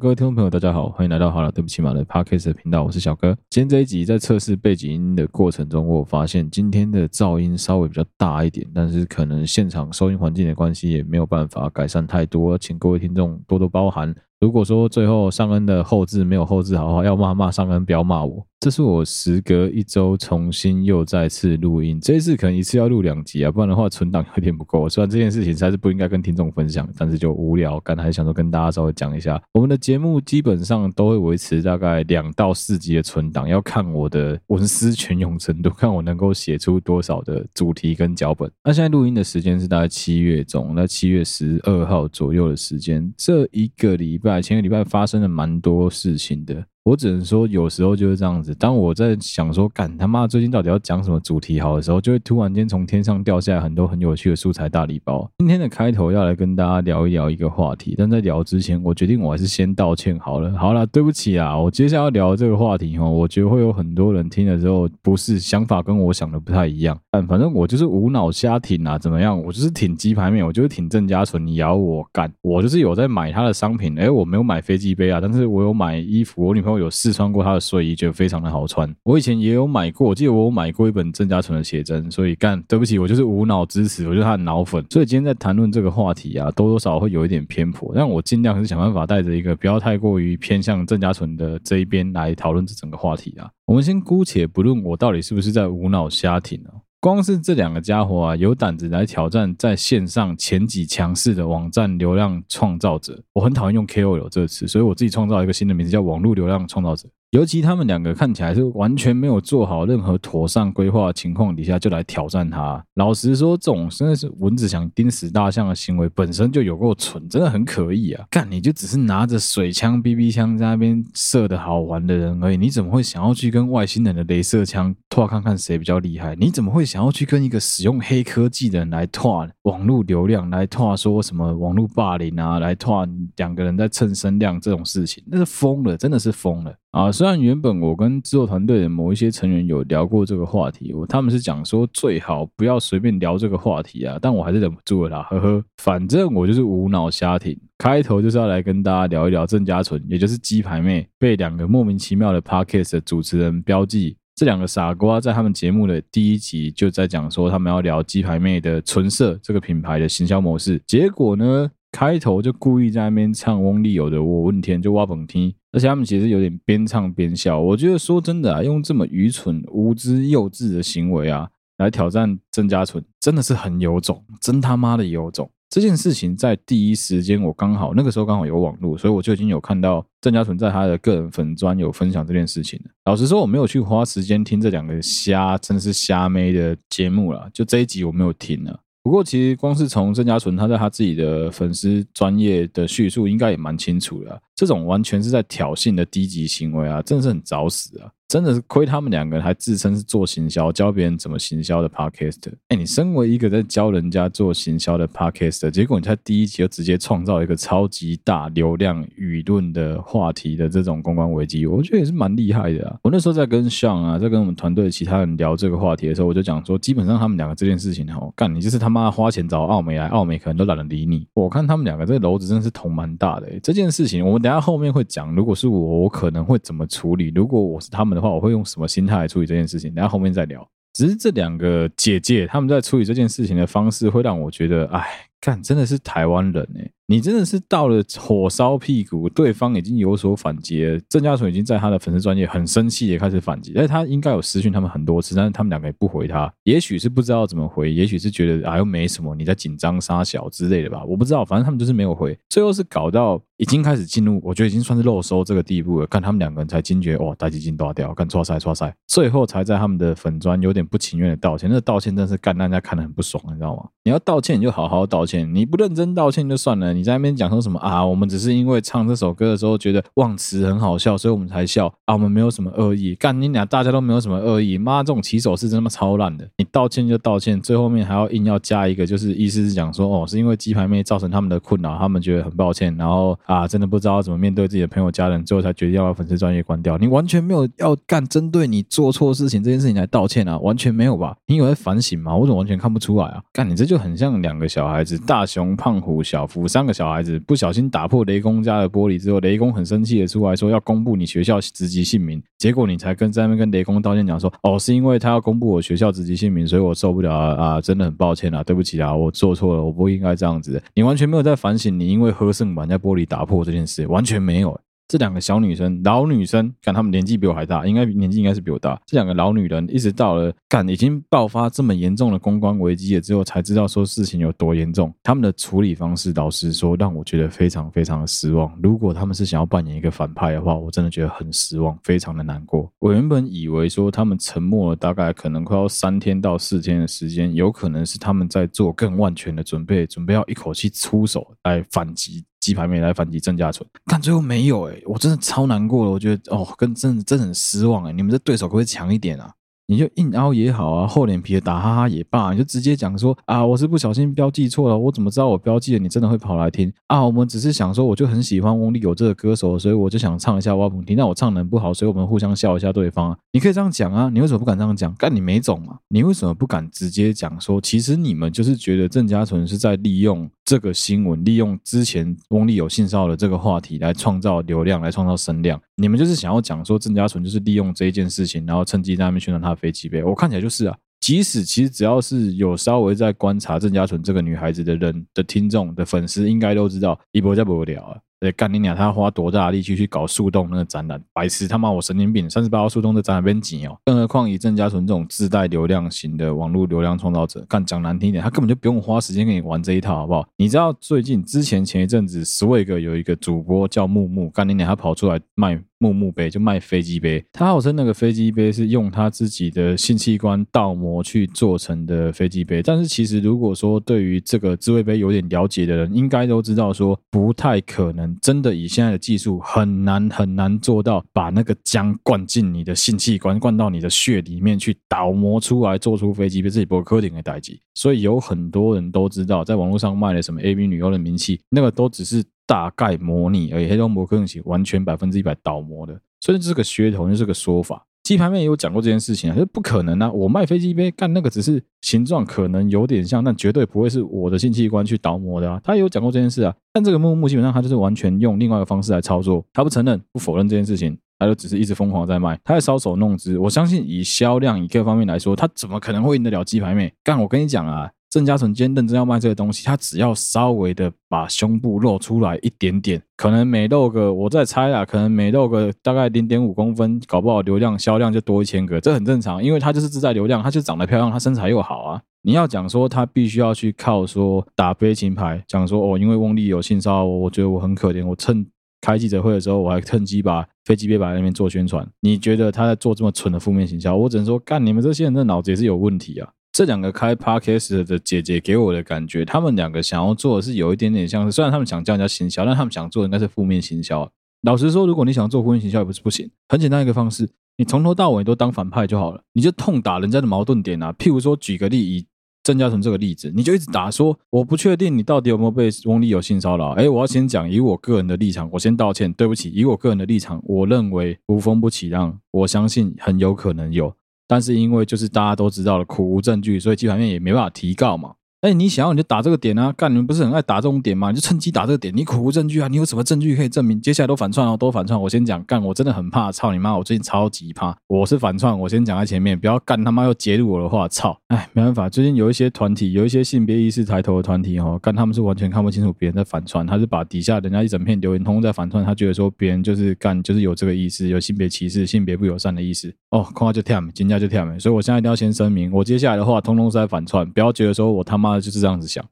各位听众朋友，大家好，欢迎来到好了，对不起马的 Podcast 频道，我是小哥。今天这一集在测试背景音的过程中，我发现今天的噪音稍微比较大一点，但是可能现场收音环境的关系，也没有办法改善太多，请各位听众多多包涵。如果说最后上恩的后置没有后置好的话，要骂骂上恩，不要骂我。这是我时隔一周重新又再次录音，这一次可能一次要录两集啊，不然的话存档有点不够。虽然这件事情实在是不应该跟听众分享，但是就无聊，刚才想说跟大家稍微讲一下。我们的节目基本上都会维持大概两到四集的存档，要看我的文思泉涌程度，看我能够写出多少的主题跟脚本。那现在录音的时间是大概七月中，那七月十二号左右的时间，这一个礼拜。前个礼拜发生了蛮多事情的。我只能说，有时候就是这样子。当我在想说，干他妈最近到底要讲什么主题好的时候，就会突然间从天上掉下来很多很有趣的素材大礼包。今天的开头要来跟大家聊一聊一个话题，但在聊之前，我决定我还是先道歉好了。好了，对不起啊，我接下来要聊这个话题哦，我觉得会有很多人听了之后，不是想法跟我想的不太一样。但反正我就是无脑瞎挺啊，怎么样？我就是挺鸡排面，我就是挺郑家纯。你咬我干，我就是有在买他的商品。诶，我没有买飞机杯啊，但是我有买衣服。我女朋友有试穿过他的睡衣，觉得非常的好穿。我以前也有买过，我记得我有买过一本郑家纯的写真，所以干，对不起，我就是无脑支持，我就是他的脑粉。所以今天在谈论这个话题啊，多多少少会有一点偏颇，但我尽量是想办法带着一个不要太过于偏向郑家纯的这一边来讨论这整个话题啊。我们先姑且不论我到底是不是在无脑瞎挺啊。光是这两个家伙啊，有胆子来挑战在线上前几强势的网站流量创造者，我很讨厌用 KOL 这个词，所以我自己创造一个新的名字，叫网络流量创造者。尤其他们两个看起来是完全没有做好任何妥善规划的情况底下就来挑战他。老实说，这种真的是蚊子想叮死大象的行为本身就有够蠢，真的很可疑啊！干，你就只是拿着水枪、BB 枪在那边射的好玩的人而已，你怎么会想要去跟外星人的镭射枪拓看看谁比较厉害？你怎么会想要去跟一个使用黑科技的人来拓网络流量，来拓说什么网络霸凌啊，来拓两个人在蹭声量这种事情？那是疯了，真的是疯了。啊，虽然原本我跟制作团队的某一些成员有聊过这个话题，我他们是讲说最好不要随便聊这个话题啊，但我还是忍不住了啦，呵呵。反正我就是无脑瞎挺，开头就是要来跟大家聊一聊郑家纯，也就是鸡排妹被两个莫名其妙的 Podcast 的主持人标记，这两个傻瓜在他们节目的第一集就在讲说他们要聊鸡排妹的纯色这个品牌的行销模式，结果呢，开头就故意在那边唱翁立友的我问天就挖蹦踢。而且他们其实有点边唱边笑，我觉得说真的啊，用这么愚蠢、无知、幼稚的行为啊，来挑战郑家纯，真的是很有种，真他妈的有种。这件事情在第一时间，我刚好那个时候刚好有网络，所以我就已经有看到郑家纯在他的个人粉专有分享这件事情。老实说，我没有去花时间听这两个瞎，真是瞎妹的节目了，就这一集我没有听了。不过，其实光是从郑嘉纯他在他自己的粉丝专业的叙述，应该也蛮清楚的。这种完全是在挑衅的低级行为啊，真的是很找死啊！真的是亏他们两个还自称是做行销，教别人怎么行销的 Podcast。哎，你身为一个在教人家做行销的 Podcast，结果你在第一集就直接创造一个超级大流量舆论的话题的这种公关危机，我觉得也是蛮厉害的啊。我那时候在跟 Sean 啊，在跟我们团队其他人聊这个话题的时候，我就讲说，基本上他们两个这件事情哦，干你就是他妈花钱找奥美来，奥美可能都懒得理你。我看他们两个这个篓子真的是捅蛮大的。这件事情，我们等下后面会讲，如果是我，我可能会怎么处理？如果我是他们的话，我会用什么心态来处理这件事情？等下后面再聊。只是这两个姐姐他们在处理这件事情的方式，会让我觉得，哎，干真的是台湾人哎。你真的是到了火烧屁股，对方已经有所反击。郑嘉纯已经在他的粉丝专业很生气的开始反击，但是他应该有私讯他们很多次，但是他们两个也不回他。也许是不知道怎么回，也许是觉得啊又没什么，你在紧张杀小之类的吧，我不知道。反正他们就是没有回。最后是搞到已经开始进入，我觉得已经算是肉收这个地步了。看他们两个人才惊觉，哇，大基金断掉，干错塞错塞。最后才在他们的粉专有点不情愿的道歉。那个道歉真是干大家看得很不爽，你知道吗？你要道歉你就好好道歉，你不认真道歉就算了，你在那边讲说什么？啊，我们只是因为唱这首歌的时候觉得忘词很好笑，所以我们才笑啊。我们没有什么恶意，干你俩大家都没有什么恶意。妈，这种起手是真他妈超烂的！你道歉就道歉，最后面还要硬要加一个，就是意思是讲说哦，是因为鸡排妹造成他们的困扰，他们觉得很抱歉，然后啊，真的不知道怎么面对自己的朋友家人，最后才决定要把粉丝专业关掉。你完全没有要干针对你做错事情这件事情来道歉啊，完全没有吧？你有在反省吗？我怎么完全看不出来啊？干你这就很像两个小孩子，大熊、胖虎、小福三个小孩子不小心打破雷公家的玻璃之后，雷公很生气的出来说要公布你学校职级姓名，结果你才跟在那边跟雷公道歉讲说，哦，是因为他要公布我学校职级姓名，所以我受不了啊啊，真的很抱歉啊，对不起啊，我做错了，我不应该这样子。你完全没有在反省，你因为喝剩把人家玻璃打破这件事，完全没有。这两个小女生，老女生，看她们年纪比我还大，应该年纪应该是比我大。这两个老女人一直到了干已经爆发这么严重的公关危机了之后，才知道说事情有多严重。他们的处理方式，老实说，让我觉得非常非常的失望。如果他们是想要扮演一个反派的话，我真的觉得很失望，非常的难过。我原本以为说他们沉默了大概可能快要三天到四天的时间，有可能是他们在做更万全的准备，准备要一口气出手来反击。鸡排没来反击郑家纯，但最后没有哎、我真的超难过了，我觉得哦，跟真的真的很失望哎、你们这对手可不可以强一点啊？你就硬凹也好啊，厚脸皮的打哈哈也罢，你就直接讲说啊，我是不小心标记错了，我怎么知道我标记了？你真的会跑来听啊？我们只是想说，我就很喜欢翁立友这个歌手，所以我就想唱一下挖棚听，但我唱的不好，所以我们互相笑一下对方啊。你可以这样讲啊，你为什么不敢这样讲？干你没种嘛？你为什么不敢直接讲说，其实你们就是觉得郑嘉纯是在利用这个新闻，利用之前翁立友性骚的这个话题来创造流量，来创造声量。你们就是想要讲说郑家纯就是利用这一件事情，然后趁机在那边宣传他的飞机杯。我看起来就是啊，即使其实只要是有稍微在观察郑家纯这个女孩子的人的听众的粉丝，应该都知道一波再不了啊。对，干你娘！他花多大力气去搞树洞那个展览？白痴他妈！我神经病！三十八号树洞的展览边挤哦。更何况以郑家纯这种自带流量型的网络流量创造者，干讲难听一点，他根本就不用花时间跟你玩这一套，好不好？你知道最近之前前一阵子，Swag 有一个主播叫木木，干你娘，他跑出来卖。木木杯就卖飞机杯，他号称那个飞机杯是用他自己的性器官倒模去做成的飞机杯，但是其实如果说对于这个自慰杯有点了解的人，应该都知道说不太可能，真的以现在的技术很难很难做到把那个浆灌进你的性器官，灌到你的血里面去倒模出来做出飞机杯，自己不会科顶的代志。所以有很多人都知道，在网络上卖的什么 AV 女优的名气，那个都只是。大概模拟而已，黑中模可能是完全百分之一百倒模的，所以这是个噱头，就是个说法。鸡排妹也有讲过这件事情啊，就不可能啊！我卖飞机杯干那个只是形状可能有点像，但绝对不会是我的性器官去倒模的啊。他也有讲过这件事啊，但这个木木基本上他就是完全用另外一个方式来操作，他不承认、不否认这件事情，他就只是一直疯狂在卖，他在搔首弄姿。我相信以销量以各方面来说，他怎么可能会赢得了鸡排妹？干，我跟你讲啊！郑嘉诚今天认真要卖这个东西，他只要稍微的把胸部露出来一点点，可能每露个，我在猜啊，可能每露个大概零点五公分，搞不好流量销量就多一千个，这很正常，因为他就是自带流量，他就长得漂亮，他身材又好啊。你要讲说他必须要去靠说打悲情牌，讲说哦，因为翁立有性骚扰我，我觉得我很可怜，我趁开记者会的时候，我还趁机把飞机杯摆在那边做宣传。你觉得他在做这么蠢的负面行销？我只能说，干你们这些人的脑子也是有问题啊。这两个开 podcast 的姐姐给我的感觉，他们两个想要做的是有一点点像是，虽然他们想叫人家行销，但他们想做的应该是负面行销。老实说，如果你想做负面行销，也不是不行。很简单一个方式，你从头到尾都当反派就好了，你就痛打人家的矛盾点啊。譬如说，举个例，以郑嘉诚这个例子，你就一直打说，我不确定你到底有没有被翁立友性骚扰。哎，我要先讲，以我个人的立场，我先道歉，对不起。以我个人的立场，我认为无风不起浪，我相信很有可能有。但是因为就是大家都知道了苦无证据，所以基本上也没办法提告嘛。哎，你想要你就打这个点啊！干，你们不是很爱打这种点吗？你就趁机打这个点。你苦无证据啊！你有什么证据可以证明？接下来都反串哦，都反串。我先讲，干，我真的很怕，操你妈！我最近超级怕，我是反串。我先讲在前面，不要干他妈又截入我的话，操！哎，没办法，最近有一些团体，有一些性别意识抬头的团体哦，干他们是完全看不清楚别人在反串，他是把底下人家一整片留言通通在反串，他觉得说别人就是干，就是有这个意思，有性别歧视、性别不友善的意思。哦，空话就跳，金价就跳，所以我现在一定要先声明，我接下来的话通通是在反串，不要觉得说我他妈的就是这样子想。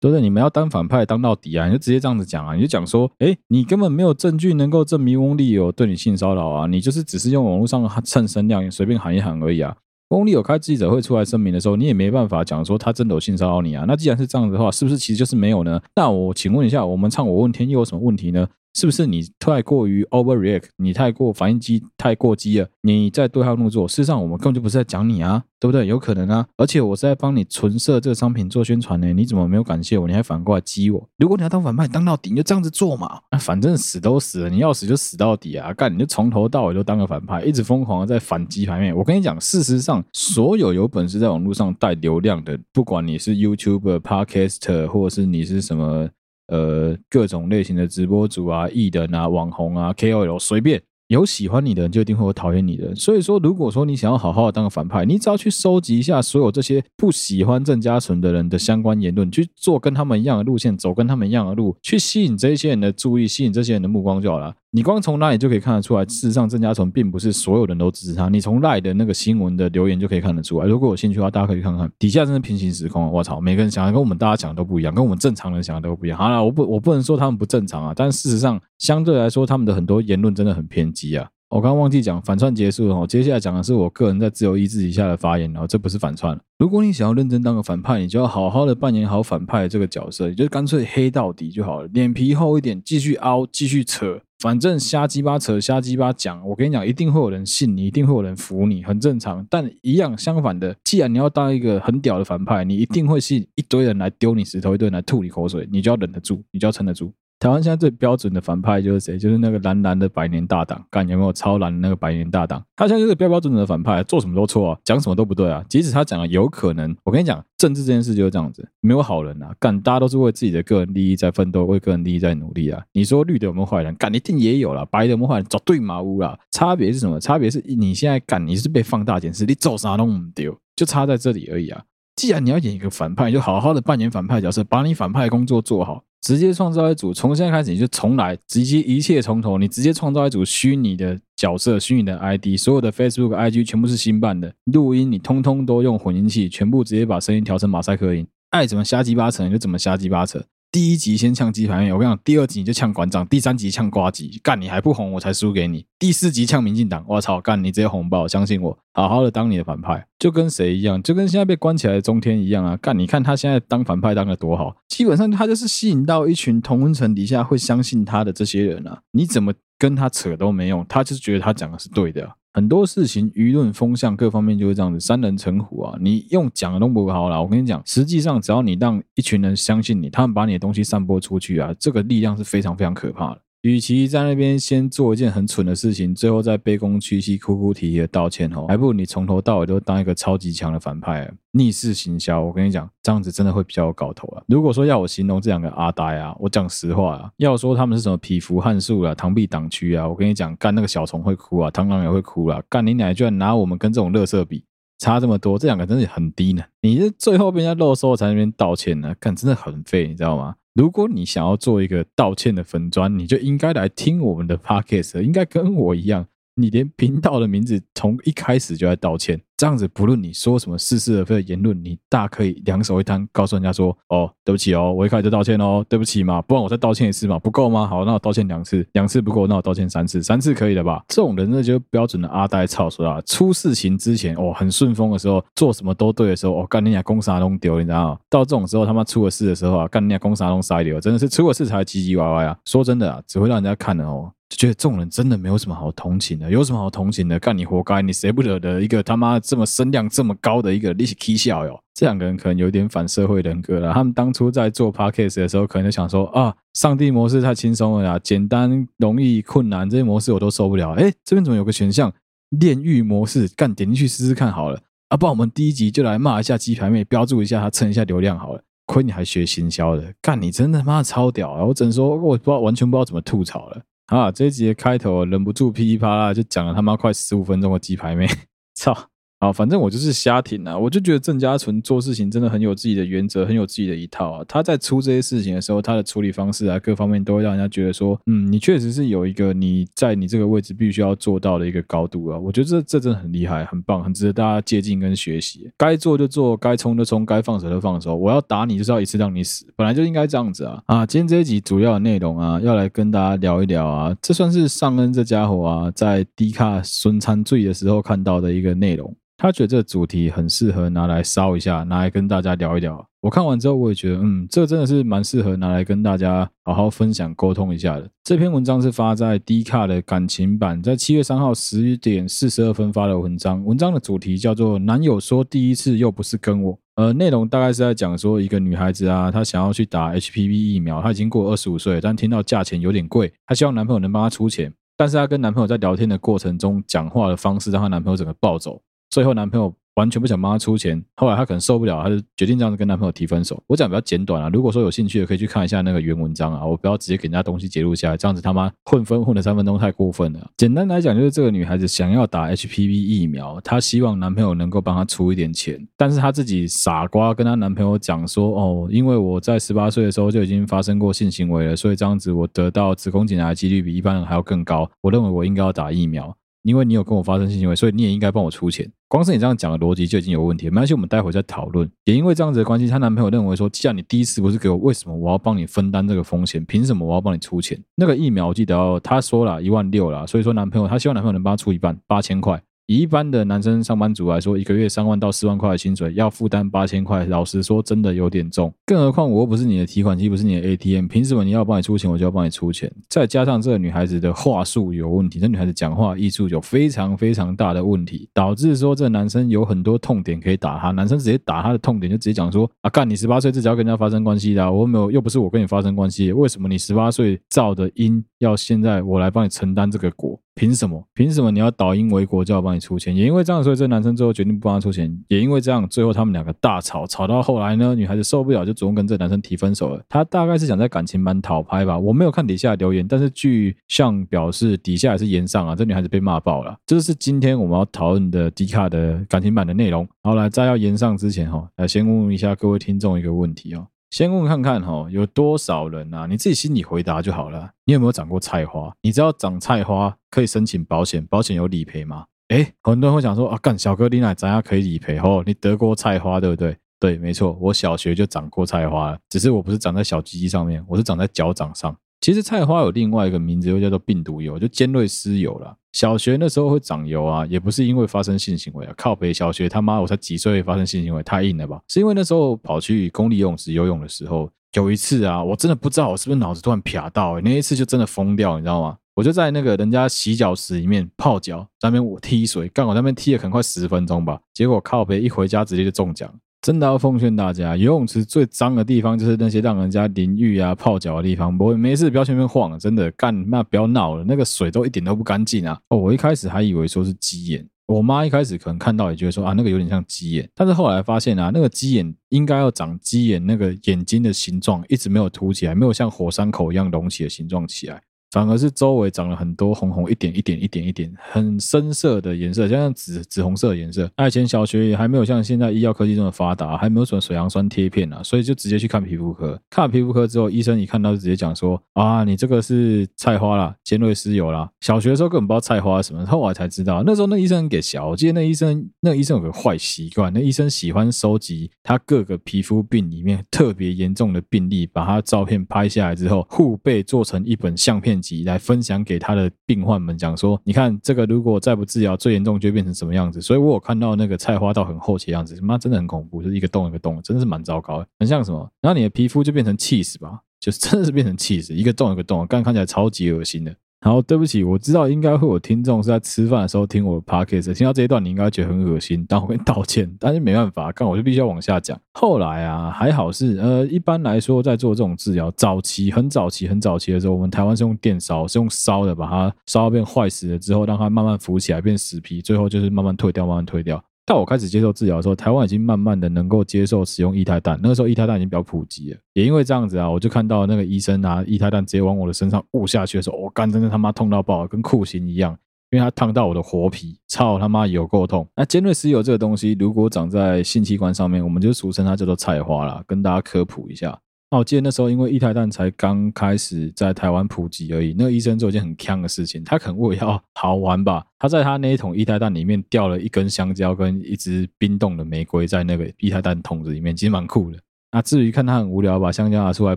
对不对？你们要当反派当到底啊！你就直接这样子讲啊！你就讲说，哎，你根本没有证据能够证明翁立友对你性骚扰啊！你就是只是用网络上蹭声量，随便喊一喊而已啊！翁立友开记者会出来声明的时候，你也没办法讲说他真的有性骚扰你啊！那既然是这样子的话，是不是其实就是没有呢？那我请问一下，我们唱我问天又有什么问题呢？是不是你太过于 overreact？你太过反应机太过激了？你在对号入座？事实上，我们根本就不是在讲你啊，对不对？有可能啊，而且我是在帮你纯色这个商品做宣传呢。你怎么没有感谢我？你还反过来激我？如果你要当反派，当到底，你就这样子做嘛。那反正死都死了，你要死就死到底啊！干，你就从头到尾都当个反派，一直疯狂的在反击排面。我跟你讲，事实上，所有有本事在网络上带流量的，不管你是 YouTuber、Podcaster，或者是你是什么。呃各种类型的直播主啊、艺人啊、网红啊、KOL 随便。有喜欢你的人，就一定会有讨厌你的人。所以说，如果说你想要好好的当个反派，你只要去收集一下所有这些不喜欢郑嘉纯的人的相关言论，去做跟他们一样的路线，走跟他们一样的路，去吸引这些人的注意，吸引这些人的目光就好了。你光从那里就可以看得出来，事实上郑家纯并不是所有人都支持他。你从赖的那个新闻的留言就可以看得出来。如果有兴趣的话，大家可以看看底下真的平行时空。我操，每个人想的跟我们大家想的都不一样，跟我们正常人想的都不一样。好了，我不我不能说他们不正常啊，但事实上相对来说，他们的很多言论真的很偏激啊。我刚刚忘记讲反串结束了哦，接下来讲的是我个人在自由意志底下的发言，然后这不是反串。如果你想要认真当个反派，你就要好好的扮演好反派的这个角色，也就干脆黑到底就好了，脸皮厚一点，继续凹，继续扯，反正瞎鸡巴扯，瞎鸡巴讲。我跟你讲，一定会有人信你，一定会有人服你，很正常。但一样相反的，既然你要当一个很屌的反派，你一定会是一堆人来丢你石头，一堆人来吐你口水，你就要忍得住，你就要撑得住。台湾现在最标准的反派就是谁？就是那个蓝蓝的百年大党，干有没有超蓝的那个百年大党？他现在就是标标准准的反派，做什么都错啊，讲什么都不对啊。即使他讲了有可能，我跟你讲，政治这件事就是这样子，没有好人啊，干大家都是为自己的个人利益在奋斗，为个人利益在努力啊。你说绿的有没有坏人？干一定也有啦，白的有没有坏人？找对马乌啦。差别是什么？差别是你现在干你是被放大检视，你做啥都唔丢，就差在这里而已啊。既然你要演一个反派，就好好的扮演反派角色，把你反派的工作做好。直接创造一组，从现在开始你就重来，直接一切从头。你直接创造一组虚拟的角色，虚拟的 ID，所有的 Facebook、IG 全部是新办的，录音你通通都用混音器，全部直接把声音调成马赛克音，爱怎么瞎鸡巴扯你就怎么瞎鸡巴扯。第一集先呛鸡排妹，我跟你讲，第二集你就呛馆长，第三集呛呱吉，干你还不红，我才输给你。第四集呛民进党，我操，干你直接红爆，相信我，好好的当你的反派，就跟谁一样，就跟现在被关起来的中天一样啊，干你看他现在当反派当得多好，基本上他就是吸引到一群同温层底下会相信他的这些人啊，你怎么跟他扯都没用，他就是觉得他讲的是对的。很多事情，舆论风向各方面就是这样子，三人成虎啊！你用讲的都不好啦，我跟你讲，实际上只要你让一群人相信你，他们把你的东西散播出去啊，这个力量是非常非常可怕的。与其在那边先做一件很蠢的事情，最后再卑躬屈膝、哭哭啼啼的道歉哦，还不如你从头到尾都当一个超级强的反派，逆势行销。我跟你讲，这样子真的会比较有搞头啊。如果说要我形容这两个阿呆啊，我讲实话啊，要说他们是什么匹夫汉树啊、螳臂挡车啊，我跟你讲，干那个小虫会哭啊，螳螂也会哭啊。干你奶居然拿我们跟这种垃圾比，差这么多，这两个真的很低呢。你这最后被人家肉收才那边道歉呢，干真的很废，你知道吗？如果你想要做一个道歉的粉砖，你就应该来听我们的 podcast，应该跟我一样。你连频道的名字从一开始就在道歉，这样子不论你说什么似是而非的言论，你大可以两手一摊，告诉人家说：“哦，对不起哦，我一开始就道歉哦，对不起嘛，不然我再道歉一次嘛，不够吗？好，那我道歉两次，两次不够，那我道歉三次，三次可以了吧？这种人那就标准的阿呆操说啊，出事情之前哦很顺风的时候，做什么都对的时候，哦干你俩公啥都丢，你知道吗？到这种时候他妈出了事的时候啊，干你俩公啥都塞丢，真的是出了事才唧唧歪歪啊！说真的啊，只会让人家看的哦。就觉得这种人真的没有什么好同情的，有什么好同情的？干你活该，你谁不惹的一个他妈这么身量这么高的一个利息 K 笑哟？这两个人可能有点反社会人格了。他们当初在做 Podcast 的时候，可能就想说啊，上帝模式太轻松了呀，简单、容易、困难这些模式我都受不了。哎，这边怎么有个选项炼狱模式？干点进去试试看好了。啊，不然我们第一集就来骂一下鸡排妹，标注一下他蹭一下流量好了。亏你还学行销的，干你真的他妈超屌啊！我只能说，我不知道完全不知道怎么吐槽了。啊，这一集的开头忍不住噼里啪啦就讲了他妈快十五分钟的鸡排妹，操！啊，反正我就是瞎挺啊，我就觉得郑家纯做事情真的很有自己的原则，很有自己的一套啊。他在出这些事情的时候，他的处理方式啊，各方面都会让人家觉得说，嗯，你确实是有一个你在你这个位置必须要做到的一个高度啊。我觉得这这真的很厉害，很棒，很值得大家借鉴跟学习。该做就做，该冲就冲，该放手就放手。我要打你就是要一次让你死，本来就应该这样子啊。啊，今天这一集主要的内容啊，要来跟大家聊一聊啊，这算是尚恩这家伙啊，在 D 卡孙餐醉的时候看到的一个内容。他觉得这个主题很适合拿来烧一下，拿来跟大家聊一聊。我看完之后，我也觉得，嗯，这真的是蛮适合拿来跟大家好好分享、沟通一下的。这篇文章是发在 D 卡的感情版，在七月三号十点四十二分发的文章。文章的主题叫做“男友说第一次又不是跟我”，呃，内容大概是在讲说一个女孩子啊，她想要去打 HPV 疫苗，她已经过二十五岁，但听到价钱有点贵，她希望男朋友能帮她出钱，但是她跟男朋友在聊天的过程中讲话的方式，让她男朋友整个暴走。最后，男朋友完全不想帮她出钱。后来她可能受不了，她就决定这样子跟男朋友提分手。我讲比较简短啊，如果说有兴趣的可以去看一下那个原文章啊，我不要直接给人家东西截录下来，这样子他妈混分混了三分钟太过分了。简单来讲，就是这个女孩子想要打 HPV 疫苗，她希望男朋友能够帮她出一点钱，但是她自己傻瓜跟她男朋友讲说，哦，因为我在十八岁的时候就已经发生过性行为了，所以这样子我得到子宫颈癌的几率比一般人还要更高，我认为我应该要打疫苗。因为你有跟我发生性行为，所以你也应该帮我出钱。光是你这样讲的逻辑就已经有问题。没关系，我们待会再讨论。也因为这样子的关系，她男朋友认为说，既然你第一次不是给我，为什么我要帮你分担这个风险？凭什么我要帮你出钱？那个疫苗我记得哦，他说了一万六了，所以说男朋友他希望男朋友能帮他出一半，八千块。以一般的男生上班族来说，一个月三万到四万块的薪水，要负担八千块，老实说真的有点重。更何况我又不是你的提款机，不是你的 ATM，凭什么你要帮你出钱，我就要帮你出钱？再加上这个女孩子的话术有问题，这女孩子讲话艺术有非常非常大的问题，导致说这男生有很多痛点可以打他。男生直接打他的痛点，就直接讲说：啊，干你十八岁自己要跟人家发生关系的啊，我没有，又不是我跟你发生关系，为什么你十八岁造的因要现在我来帮你承担这个果？凭什么？凭什么你要倒因为国就要帮你出钱？也因为这样，所以这男生最后决定不帮他出钱。也因为这样，最后他们两个大吵，吵到后来呢，女孩子受不了，就主动跟这男生提分手了。她大概是想在感情版讨拍吧。我没有看底下留言，但是据像表示，底下也是炎上啊，这女孩子被骂爆了。这是今天我们要讨论的 D 卡的感情版的内容。好，来在要炎上之前哈，来先问问一下各位听众一个问题哦。先问问看看哈，有多少人啊？你自己心里回答就好了。你有没有长过菜花？你知道长菜花可以申请保险，保险有理赔吗？哎，很多人会想说啊，干小哥你哪咱家可以理赔哦？你得过菜花对不对？对，没错，我小学就长过菜花了，只是我不是长在小鸡鸡上面，我是长在脚掌上。其实菜花有另外一个名字，又叫做病毒疣，就尖锐湿疣啦。小学那时候会长疣啊，也不是因为发生性行为啊，靠北小学他妈我才几岁发生性行为，太硬了吧？是因为那时候跑去公立游泳池游泳的时候，有一次啊，我真的不知道我是不是脑子突然啪到，那一次就真的疯掉，你知道吗？我就在那个人家洗脚池里面泡脚，在那边我踢水，刚好那边踢了可能快十分钟吧，结果靠北一回家直接就中奖。真的要奉劝大家，游泳池最脏的地方就是那些让人家淋浴啊、泡脚的地方。不会没事，不要随便晃，真的干那不要闹了，那个水都一点都不干净啊！哦，我一开始还以为说是鸡眼，我妈一开始可能看到也觉得说啊，那个有点像鸡眼，但是后来发现啊，那个鸡眼应该要长鸡眼那个眼睛的形状，一直没有凸起来，没有像火山口一样隆起的形状起来。反而是周围长了很多红红一点一点一点一点很深色的颜色，像紫紫红色的颜色。以前小学也还没有像现在医药科技这么发达，还没有什么水杨酸贴片啊，所以就直接去看皮肤科。看了皮肤科之后，医生一看到就直接讲说：“啊，你这个是菜花啦，尖锐湿疣啦。”小学的时候根本不知道菜花什么，后来才知道。那时候那医生很给小，我记得那医生那医生有个坏习惯，那医生喜欢收集他各个皮肤病里面特别严重的病例，把他照片拍下来之后，互背做成一本相片。来分享给他的病患们讲说，你看这个如果再不治疗，最严重就变成什么样子。所以我有看到那个菜花到很后期的样子，妈真的很恐怖，就是一个洞一个洞，真的是蛮糟糕的，很像什么？然后你的皮肤就变成气死吧，就是真的是变成气死，一个洞一个洞，刚看起来超级恶心的。好，对不起，我知道应该会有听众是在吃饭的时候听我的 podcast，听到这一段你应该觉得很恶心，但我跟你道歉。但是没办法，刚我就必须要往下讲。后来啊，还好是呃，一般来说在做这种治疗，早期很早期很早期的时候，我们台湾是用电烧，是用烧的，把它烧到变坏死了之后，让它慢慢浮起来变死皮，最后就是慢慢退掉，慢慢退掉。到我开始接受治疗的时候，台湾已经慢慢的能够接受使用液态氮。那个时候液态氮已经比较普及了，也因为这样子啊，我就看到那个医生拿液态氮直接往我的身上雾下去的时候，我干，真的他妈痛到爆，跟酷刑一样，因为它烫到我的活皮，操他妈有够痛。那尖锐湿疣这个东西，如果长在性器官上面，我们就俗称它叫做菜花啦，跟大家科普一下。那我记得那时候，因为液态氮才刚开始在台湾普及而已。那个医生做一件很锵的事情，他可能为了要好玩吧，他在他那一桶液态氮里面掉了一根香蕉跟一支冰冻的玫瑰在那个液态氮桶子里面，其实蛮酷的。那至于看他很无聊，把香蕉拿出来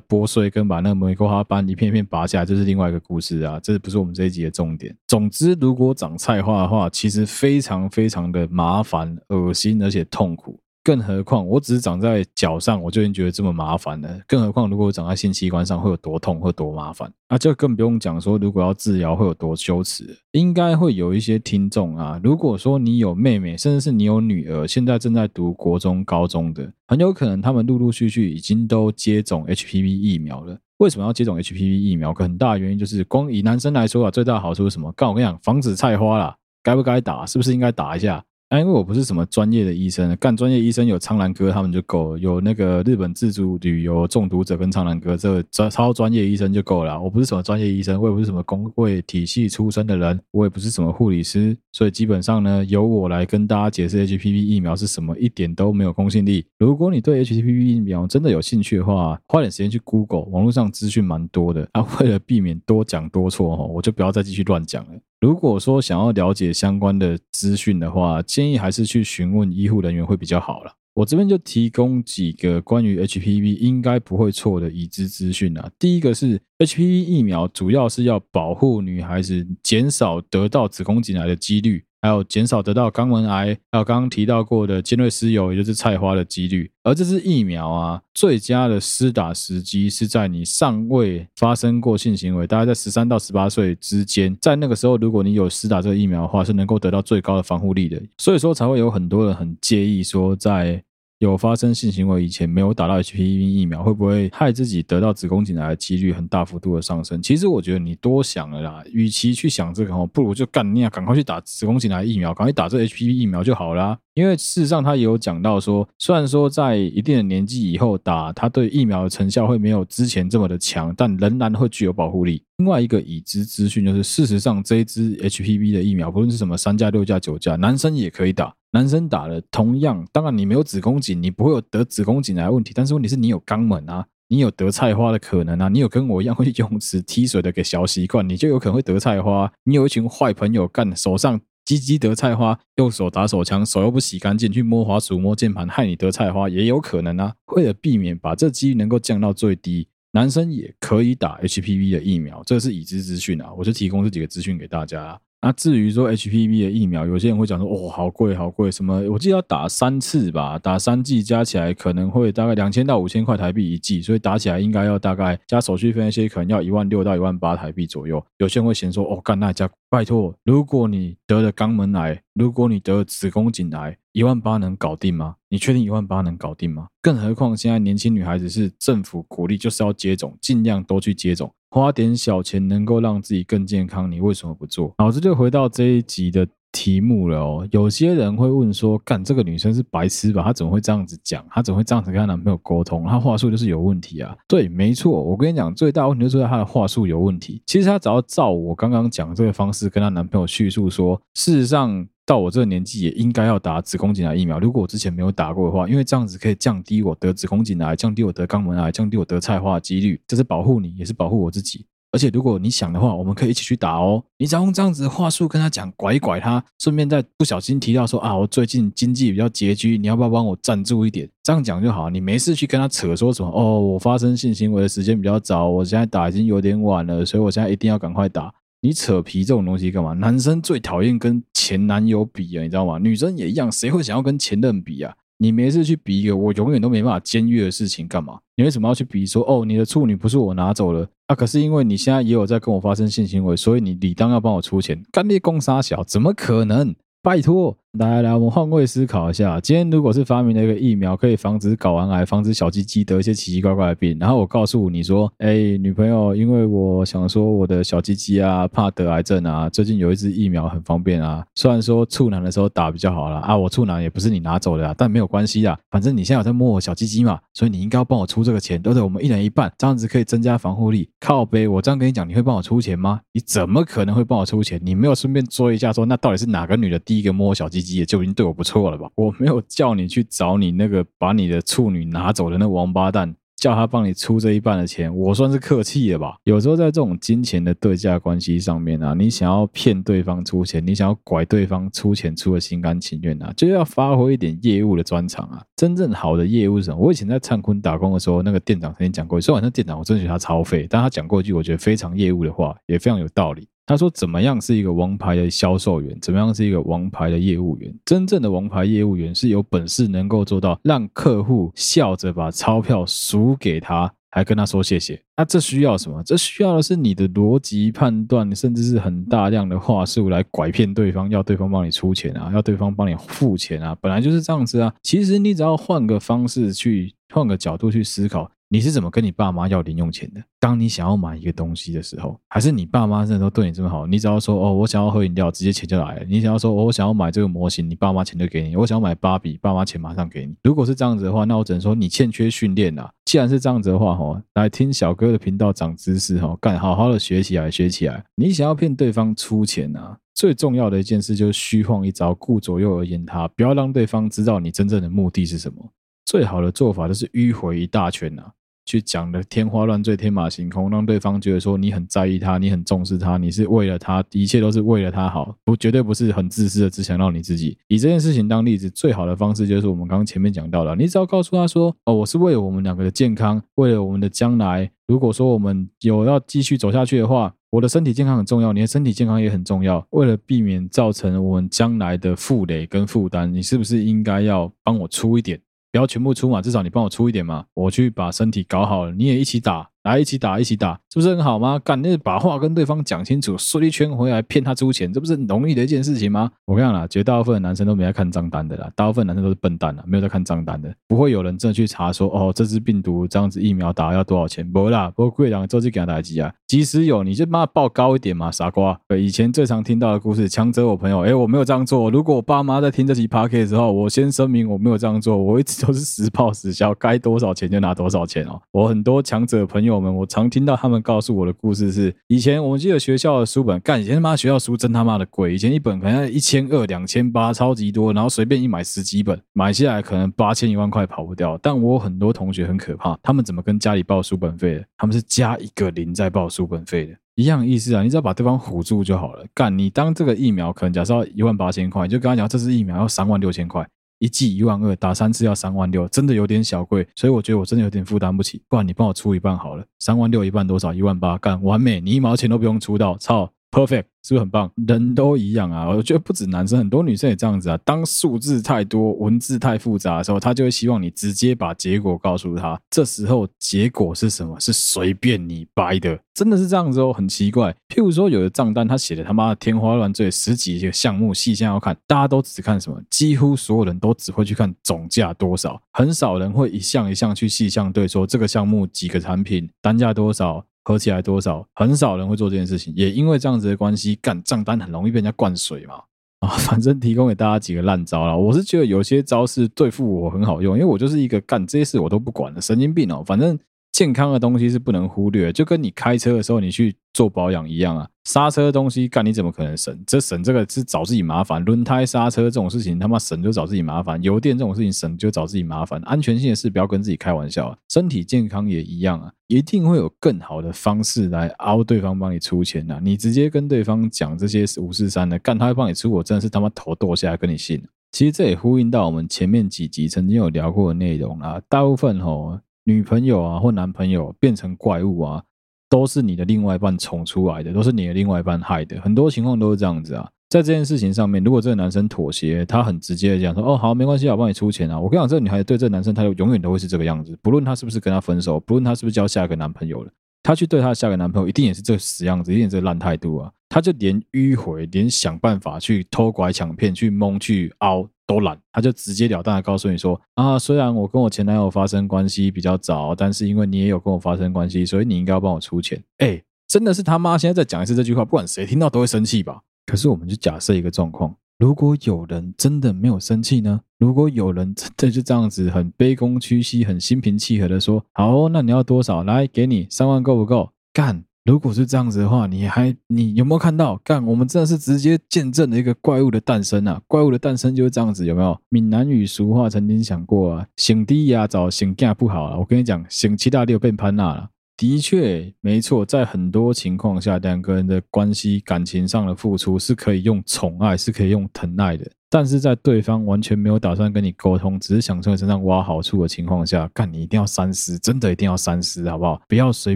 剥碎，跟把那个玫瑰花瓣一片一片拔下来，这是另外一个故事啊，这不是我们这一集的重点。总之，如果长菜花的话，其实非常非常的麻烦、恶心，而且痛苦。更何况，我只是长在脚上，我就已经觉得这么麻烦了。更何况，如果我长在性器官上，会有多痛，会多麻烦？那就更不用讲说，如果要治疗，会有多羞耻。应该会有一些听众啊，如果说你有妹妹，甚至是你有女儿，现在正在读国中、高中的，很有可能他们陆陆续续已经都接种 HPV 疫苗了。为什么要接种 HPV 疫苗？很大的原因就是，光以男生来说啊，最大的好处是什么？刚我跟你讲，防止菜花啦，该不该打？是不是应该打一下？啊，因为我不是什么专业的医生，干专业医生有苍兰哥他们就够了，有那个日本自助旅游中毒者跟苍兰哥这个超超专业医生就够了。我不是什么专业医生，我也不是什么工会体系出身的人，我也不是什么护理师，所以基本上呢，由我来跟大家解释 HPV 疫苗是什么，一点都没有公信力。如果你对 HPV 疫苗真的有兴趣的话，花点时间去 Google，网络上资讯蛮多的。啊，为了避免多讲多错哈，我就不要再继续乱讲了。如果说想要了解相关的资讯的话，建议还是去询问医护人员会比较好了。我这边就提供几个关于 HPV 应该不会错的已知资讯啊。第一个是 HPV 疫苗主要是要保护女孩子，减少得到子宫颈癌的几率。还有减少得到肛门癌，还有刚刚提到过的尖锐湿疣，也就是菜花的几率。而这支疫苗啊，最佳的施打时机是在你尚未发生过性行为，大概在十三到十八岁之间，在那个时候，如果你有施打这个疫苗的话，是能够得到最高的防护力的。所以说才会有很多人很介意说在。有发生性行为以前没有打到 HPV 疫苗，会不会害自己得到子宫颈癌的几率很大幅度的上升？其实我觉得你多想了啦，与其去想这个哦，不如就干你啊，赶快去打子宫颈癌疫苗，赶快打这 HPV 疫苗就好啦。因为事实上他也有讲到说，虽然说在一定的年纪以后打，它对疫苗的成效会没有之前这么的强，但仍然会具有保护力。另外一个已知资讯就是，事实上这一支 HPV 的疫苗，不论是什么三价、六价、九价，男生也可以打。男生打了，同样，当然你没有子宫颈，你不会有得子宫颈癌问题。但是问题是你有肛门啊，你有得菜花的可能啊，你有跟我一样会去游泳池踢水的个小习惯，你就有可能会得菜花。你有一群坏朋友干手上鸡鸡得菜花，用手打手枪，手又不洗干净，去摸滑鼠摸键盘，害你得菜花也有可能啊。为了避免把这几率能够降到最低，男生也可以打 HPV 的疫苗，这是已知资讯啊，我就提供这几个资讯给大家。那至于说 HPV 的疫苗，有些人会讲说，哦，好贵，好贵，什么？我记得要打三次吧，打三剂加起来可能会大概两千到五千块台币一剂，所以打起来应该要大概加手续费那些，可能要一万六到一万八台币左右。有些人会嫌说，哦，干那家，拜托，如果你得了肛门癌，如果你得了子宫颈癌，一万八能搞定吗？你确定一万八能搞定吗？更何况现在年轻女孩子是政府鼓励就是要接种，尽量多去接种。花点小钱能够让自己更健康，你为什么不做？好，这就回到这一集的题目了哦。有些人会问说：“干这个女生是白痴吧？她怎么会这样子讲？她怎么会这样子跟她男朋友沟通？她话术就是有问题啊！”对，没错，我跟你讲，最大问题就是她的话术有问题。其实她只要照我刚刚讲这个方式跟她男朋友叙述说，事实上。到我这个年纪也应该要打子宫颈癌疫苗。如果我之前没有打过的话，因为这样子可以降低我得子宫颈癌、降低我得肛门癌、降低我得菜花的几率，这是保护你，也是保护我自己。而且如果你想的话，我们可以一起去打哦。你只要用这样子的话术跟他讲，拐一拐他，顺便再不小心提到说啊，我最近经济比较拮据，你要不要帮我赞助一点？这样讲就好。你没事去跟他扯说什么哦，我发生性行为的时间比较早，我现在打已经有点晚了，所以我现在一定要赶快打。你扯皮这种东西干嘛？男生最讨厌跟前男友比啊，你知道吗？女生也一样，谁会想要跟前任比啊？你没事去比一个我永远都没办法监狱的事情干嘛？你为什么要去比说哦，你的处女不是我拿走了啊？可是因为你现在也有在跟我发生性行为，所以你理当要帮我出钱。干爹公杀小，怎么可能？拜托。来来，我们换位思考一下。今天如果是发明了一个疫苗，可以防止睾丸癌，防止小鸡鸡得一些奇奇怪怪的病，然后我告诉你说，哎，女朋友，因为我想说我的小鸡鸡啊，怕得癌症啊，最近有一支疫苗很方便啊。虽然说处男的时候打比较好啦，啊，我处男也不是你拿走的啊，但没有关系啊，反正你现在有在摸我小鸡鸡嘛，所以你应该要帮我出这个钱，对不对？我们一人一半，这样子可以增加防护力。靠北，我这样跟你讲，你会帮我出钱吗？你怎么可能会帮我出钱？你没有顺便说一下说，那到底是哪个女的第一个摸我小鸡鸡也，就已经对我不。错了吧？我没有叫你去找你那个把你的处女拿走的那王八蛋，叫他帮你出这一半的钱，我算是客气了吧？有时候在这种金钱的对价关系上面啊，你想要骗对方出钱，你想要拐对方出钱，出的心甘情愿啊，就要发挥一点业务的专长啊。真正好的业务是什么？我以前在灿坤打工的时候，那个店长曾经讲过，虽然那店长我真的觉得他超废，但他讲过一句我觉得非常业务的话，也非常有道理。他说：“怎么样是一个王牌的销售员？怎么样是一个王牌的业务员？真正的王牌业务员是有本事能够做到让客户笑着把钞票数给他，还跟他说谢谢。那这需要什么？这需要的是你的逻辑判断，甚至是很大量的话术来拐骗对方，要对方帮你出钱啊，要对方帮你付钱啊，本来就是这样子啊。其实你只要换个方式去，换个角度去思考。”你是怎么跟你爸妈要零用钱的？当你想要买一个东西的时候，还是你爸妈真的都对你这么好？你只要说哦，我想要喝饮料，直接钱就来了。你想要说哦，我想要买这个模型，你爸妈钱就给你。我想要买芭比，爸妈钱马上给你。如果是这样子的话，那我只能说你欠缺训练啊。既然是这样子的话，哈，来听小哥的频道长知识哈，干好好的学起来，学起来。你想要骗对方出钱啊？最重要的一件事就是虚晃一招，顾左右而言他，不要让对方知道你真正的目的是什么。最好的做法就是迂回一大圈啊。去讲的天花乱坠、天马行空，让对方觉得说你很在意他，你很重视他，你是为了他，一切都是为了他好，不绝对不是很自私的，只想到你自己。以这件事情当例子，最好的方式就是我们刚刚前面讲到的，你只要告诉他说：“哦，我是为了我们两个的健康，为了我们的将来。如果说我们有要继续走下去的话，我的身体健康很重要，你的身体健康也很重要。为了避免造成我们将来的负累跟负担，你是不是应该要帮我出一点？”不要全部出嘛，至少你帮我出一点嘛，我去把身体搞好了，你也一起打。来一起打，一起打，是不是很好吗？干，那把话跟对方讲清楚，说一圈回来骗他出钱，这不是很容易的一件事情吗？我跟你讲啦，绝大部分的男生都没在看账单的啦，大部分男生都是笨蛋啦，没有在看账单的，不会有人真的去查说，哦，这支病毒这样子疫苗打要多少钱？不啦，不过贵两周就给他打几啊？即使有，你就把它报高一点嘛，傻瓜。以前最常听到的故事，强者我朋友，哎，我没有这样做。如果我爸妈在听这期 podcast 之后，我先声明我没有这样做，我一直都是实报实销，该多少钱就拿多少钱哦。我很多强者朋友我们，我常听到。他们告诉我的故事是：以前我们记得学校的书本，干以前他妈学校书真他妈的贵，以前一本可能一千二、两千八，超级多，然后随便一买十几本，买下来可能八千一万块跑不掉。但我很多同学很可怕，他们怎么跟家里报书本费的？他们是加一个零在报书本费的，一样意思啊！你只要把对方唬住就好了。干你当这个疫苗可能假设要一万八千块，你就跟他讲这支疫苗要三万六千块。一剂一万二，打三次要三万六，真的有点小贵，所以我觉得我真的有点负担不起。不然你帮我出一半好了，三万六一半多少？一万八，干完美，你一毛钱都不用出到，操，perfect。是不是很棒？人都一样啊，我觉得不止男生，很多女生也这样子啊。当数字太多、文字太复杂的时候，他就会希望你直接把结果告诉他。这时候结果是什么？是随便你掰的，真的是这样子哦，很奇怪。譬如说，有的账单他写的他妈的天花乱坠，十几个项目细项要看，大家都只看什么？几乎所有人都只会去看总价多少，很少人会一项一项去细项对，说这个项目几个产品，单价多少。合起来多少？很少人会做这件事情，也因为这样子的关系，干账单很容易被人家灌水嘛。啊，反正提供给大家几个烂招啦。我是觉得有些招是对付我很好用，因为我就是一个干这些事我都不管的神经病哦。反正。健康的东西是不能忽略，就跟你开车的时候你去做保养一样啊。刹车的东西干你怎么可能省？这省这个是找自己麻烦。轮胎刹车这种事情他妈省就找自己麻烦，油电这种事情省就找自己麻烦。安全性的事不要跟自己开玩笑啊。身体健康也一样啊，一定会有更好的方式来凹对方帮你出钱啊。你直接跟对方讲这些五四三的，干他会帮你出，我真的是他妈头剁下来跟你信。其实这也呼应到我们前面几集曾经有聊过的内容啊，大部分吼。女朋友啊，或男朋友变成怪物啊，都是你的另外一半宠出来的，都是你的另外一半害的。很多情况都是这样子啊。在这件事情上面，如果这个男生妥协，他很直接的讲说：“哦，好，没关系，我帮你出钱啊。”我跟你讲，这个女孩子对这个男生，她永远都会是这个样子，不论他是不是跟他分手，不论他是不是交下一个男朋友了，他去对他下一个男朋友，一定也是这死样子，一定也是这烂态度啊。他就连迂回，连想办法去偷拐抢骗、去蒙、去凹。都懒，他就直截了当的告诉你说啊，虽然我跟我前男友发生关系比较早，但是因为你也有跟我发生关系，所以你应该要帮我出钱。哎，真的是他妈！现在再讲一次这句话，不管谁听到都会生气吧？可是我们就假设一个状况，如果有人真的没有生气呢？如果有人真的就这样子很卑躬屈膝、很心平气和的说，好，那你要多少？来，给你三万够不够？干！如果是这样子的话，你还你有没有看到？干，我们真的是直接见证了一个怪物的诞生啊！怪物的诞生就是这样子，有没有？闽南语俗话曾经讲过啊，醒低呀，早醒架不好啊。我跟你讲，醒七大六变潘娜了。的确，没错，在很多情况下，两个人的关系、感情上的付出是可以用宠爱，是可以用疼爱的。但是在对方完全没有打算跟你沟通，只是想从你身上挖好处的情况下，干，你一定要三思，真的一定要三思，好不好？不要随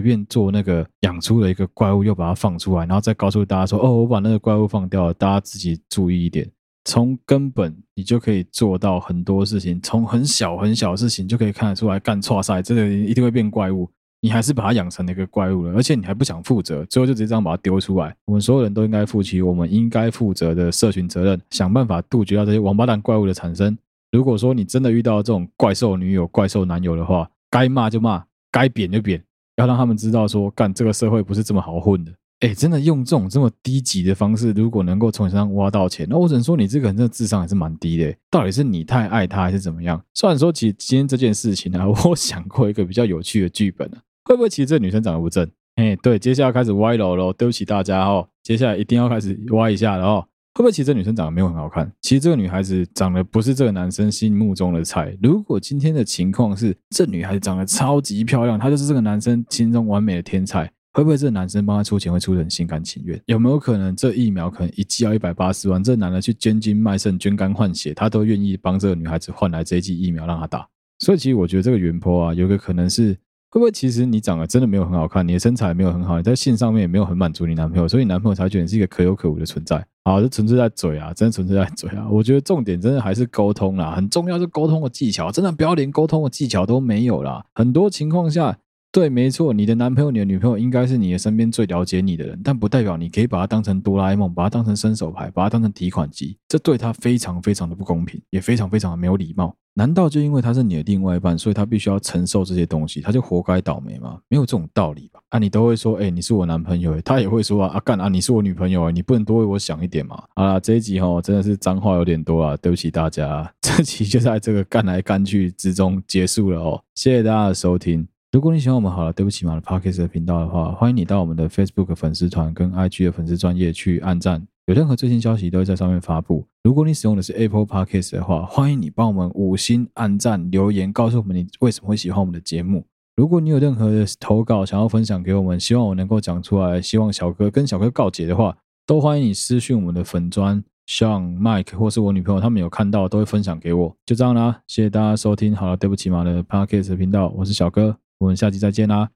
便做那个养出了一个怪物，又把它放出来，然后再告诉大家说：“哦，我把那个怪物放掉了。”大家自己注意一点，从根本你就可以做到很多事情，从很小很小的事情就可以看得出来，干错事，这个一定会变怪物。你还是把它养成了一个怪物了，而且你还不想负责，最后就直接这样把它丢出来。我们所有人都应该负起我们应该负责的社群责任，想办法杜绝掉这些王八蛋怪物的产生。如果说你真的遇到这种怪兽女友、怪兽男友的话，该骂就骂，该扁就扁，要让他们知道说，干这个社会不是这么好混的。哎，真的用这种这么低级的方式，如果能够从你身上挖到钱，那我只能说你这个人真的智商还是蛮低的。到底是你太爱他，还是怎么样？虽然说，其实今天这件事情呢、啊，我想过一个比较有趣的剧本啊，会不会其实这女生长得不正？哎，对，接下来开始歪楼了，对不起大家哦，接下来一定要开始歪一下了哦。会不会其实这女生长得没有很好看？其实这个女孩子长得不是这个男生心目中的菜。如果今天的情况是这女孩子长得超级漂亮，她就是这个男生心中完美的天菜。会不会这个男生帮她出钱会出得很心甘情愿？有没有可能这疫苗可能一剂要一百八十万？这男的去捐精卖肾、捐肝换血，他都愿意帮这个女孩子换来这一剂疫苗让她打？所以其实我觉得这个原坡啊，有个可能是会不会其实你长得真的没有很好看，你的身材没有很好，你在性上面也没有很满足你男朋友，所以你男朋友才觉得你是一个可有可无的存在。啊，这纯粹在嘴啊，真的纯粹在嘴啊！我觉得重点真的还是沟通啦，很重要是沟通的技巧，真的不要连沟通的技巧都没有啦。很多情况下。对，没错，你的男朋友、你的女朋友应该是你的身边最了解你的人，但不代表你可以把他当成哆啦 A 梦，把他当成伸手牌，把他当成提款机，这对他非常非常的不公平，也非常非常的没有礼貌。难道就因为他是你的另外一半，所以他必须要承受这些东西，他就活该倒霉吗？没有这种道理吧？啊，你都会说，哎，你是我男朋友，他也会说啊，啊干啊，你是我女朋友，你不能多为我想一点嘛？啊，这一集哈，真的是脏话有点多啊，对不起大家，这集就在这个干来干去之中结束了哦，谢谢大家的收听。如果你喜欢我们好了，对不起嘛的 Podcast 的频道的话，欢迎你到我们的 Facebook 粉丝团跟 IG 的粉丝专页去按赞，有任何最新消息都会在上面发布。如果你使用的是 Apple Podcast 的话，欢迎你帮我们五星按赞留言，告诉我们你为什么会喜欢我们的节目。如果你有任何的投稿想要分享给我们，希望我能够讲出来，希望小哥跟小哥告解的话，都欢迎你私讯我们的粉砖，像 Mike 或是我女朋友他们有看到都会分享给我。就这样啦，谢谢大家收听好了，对不起嘛的 Podcast 的频道，我是小哥。我们下期再见啦，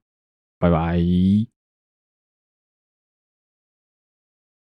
拜拜。